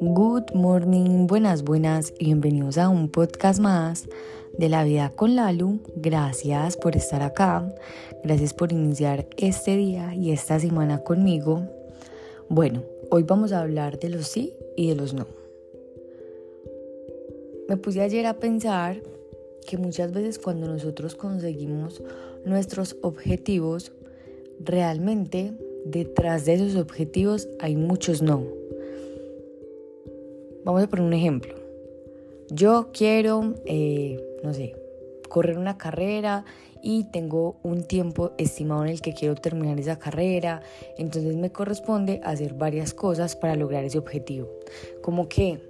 Good morning, buenas, buenas y bienvenidos a un podcast más de la vida con Lalu. Gracias por estar acá, gracias por iniciar este día y esta semana conmigo. Bueno, hoy vamos a hablar de los sí y de los no. Me puse ayer a pensar que muchas veces cuando nosotros conseguimos nuestros objetivos, realmente detrás de esos objetivos hay muchos no. Vamos a poner un ejemplo. Yo quiero, eh, no sé, correr una carrera y tengo un tiempo estimado en el que quiero terminar esa carrera, entonces me corresponde hacer varias cosas para lograr ese objetivo. Como que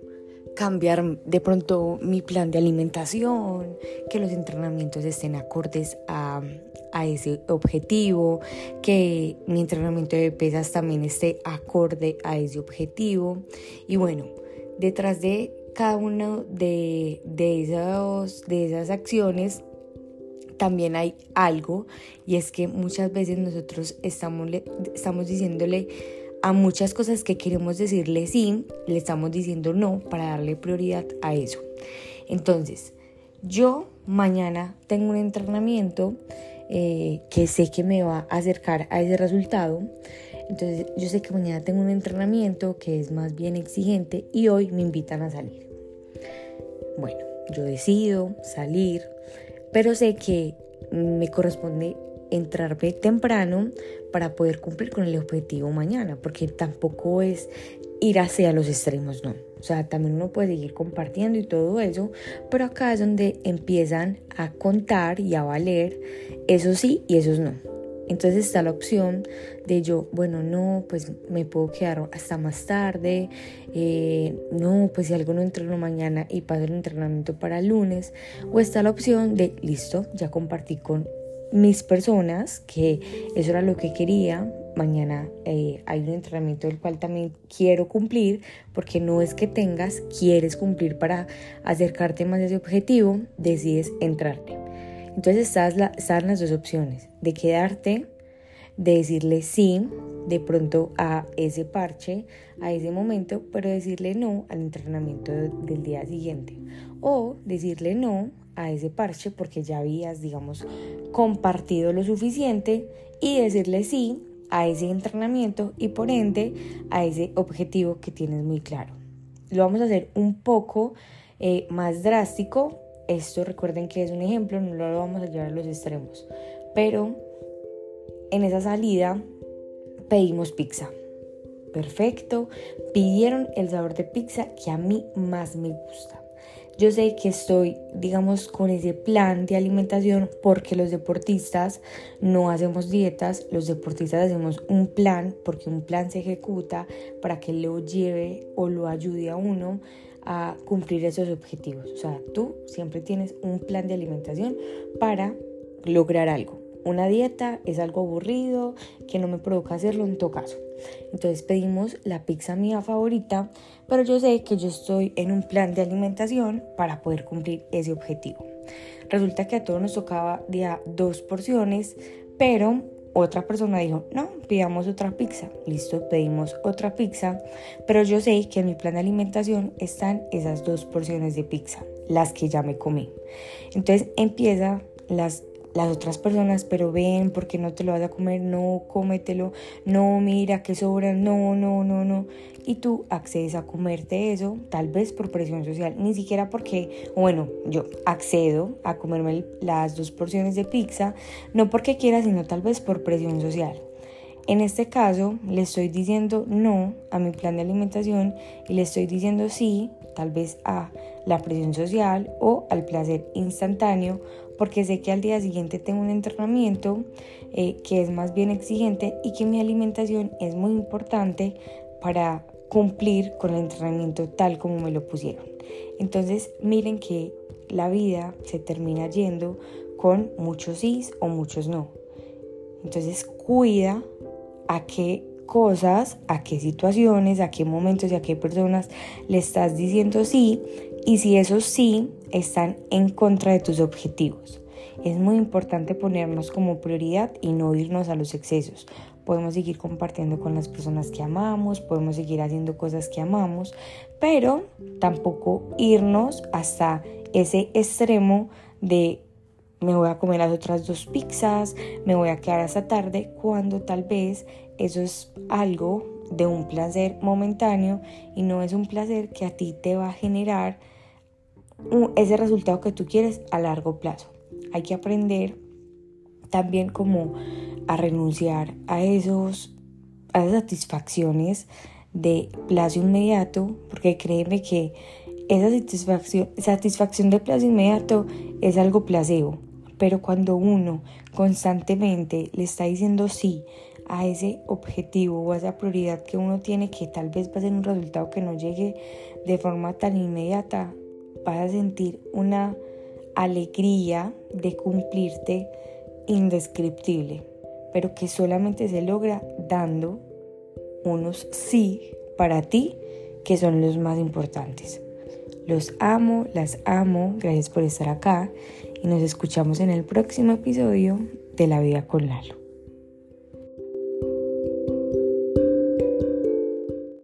cambiar de pronto mi plan de alimentación, que los entrenamientos estén acordes a, a, ese objetivo, que mi entrenamiento de pesas también esté acorde a ese objetivo. Y bueno, detrás de cada una de, de, esos, de esas acciones también hay algo y es que muchas veces nosotros estamos, estamos diciéndole a muchas cosas que queremos decirle sí, le estamos diciendo no para darle prioridad a eso. Entonces, yo mañana tengo un entrenamiento eh, que sé que me va a acercar a ese resultado. Entonces, yo sé que mañana tengo un entrenamiento que es más bien exigente y hoy me invitan a salir. Bueno, yo decido salir, pero sé que me corresponde entrarme temprano para poder cumplir con el objetivo mañana, porque tampoco es ir hacia los extremos, no. O sea, también uno puede seguir compartiendo y todo eso, pero acá es donde empiezan a contar y a valer eso sí y esos no. Entonces está la opción de yo, bueno, no, pues me puedo quedar hasta más tarde, eh, no, pues si algo no entreno mañana y paso el entrenamiento para lunes, o está la opción de, listo, ya compartí con mis personas, que eso era lo que quería. Mañana eh, hay un entrenamiento del cual también quiero cumplir, porque no es que tengas, quieres cumplir para acercarte más a ese objetivo, decides entrarte. Entonces están las dos opciones, de quedarte, de decirle sí de pronto a ese parche, a ese momento, pero decirle no al entrenamiento del día siguiente. O decirle no a ese parche porque ya habías, digamos, compartido lo suficiente y decirle sí a ese entrenamiento y por ende a ese objetivo que tienes muy claro. Lo vamos a hacer un poco eh, más drástico. Esto recuerden que es un ejemplo, no lo vamos a llevar a los extremos. Pero en esa salida pedimos pizza. Perfecto. Pidieron el sabor de pizza que a mí más me gusta. Yo sé que estoy, digamos, con ese plan de alimentación porque los deportistas no hacemos dietas, los deportistas hacemos un plan porque un plan se ejecuta para que lo lleve o lo ayude a uno a cumplir esos objetivos. O sea, tú siempre tienes un plan de alimentación para lograr algo. Una dieta es algo aburrido que no me provoca hacerlo en todo caso. Entonces pedimos la pizza mía favorita, pero yo sé que yo estoy en un plan de alimentación para poder cumplir ese objetivo. Resulta que a todos nos tocaba día dos porciones, pero otra persona dijo, no, pidamos otra pizza. Listo, pedimos otra pizza, pero yo sé que en mi plan de alimentación están esas dos porciones de pizza, las que ya me comí. Entonces empieza las las otras personas, pero ven, porque no te lo vas a comer? No, cómetelo, no, mira que sobra, no, no, no, no. Y tú accedes a comerte eso, tal vez por presión social, ni siquiera porque, bueno, yo accedo a comerme las dos porciones de pizza, no porque quiera, sino tal vez por presión social. En este caso, le estoy diciendo no a mi plan de alimentación y le estoy diciendo sí, tal vez a la presión social o al placer instantáneo porque sé que al día siguiente tengo un entrenamiento eh, que es más bien exigente y que mi alimentación es muy importante para cumplir con el entrenamiento tal como me lo pusieron. Entonces miren que la vida se termina yendo con muchos sí o muchos no. Entonces cuida a qué cosas, a qué situaciones, a qué momentos y a qué personas le estás diciendo sí y si esos sí están en contra de tus objetivos. Es muy importante ponernos como prioridad y no irnos a los excesos, podemos seguir compartiendo con las personas que amamos, podemos seguir haciendo cosas que amamos, pero tampoco irnos hasta ese extremo de me voy a comer las otras dos pizzas, me voy a quedar hasta tarde, cuando tal vez eso es algo de un placer momentáneo y no es un placer que a ti te va a generar ese resultado que tú quieres a largo plazo. Hay que aprender también como a renunciar a esos a esas satisfacciones de plazo inmediato, porque créeme que esa satisfacción, satisfacción de plazo inmediato es algo placebo, pero cuando uno constantemente le está diciendo sí a ese objetivo o a esa prioridad que uno tiene que tal vez va a ser un resultado que no llegue de forma tan inmediata, vas a sentir una alegría de cumplirte indescriptible, pero que solamente se logra dando unos sí para ti que son los más importantes. Los amo, las amo, gracias por estar acá y nos escuchamos en el próximo episodio de La Vida con Lalo.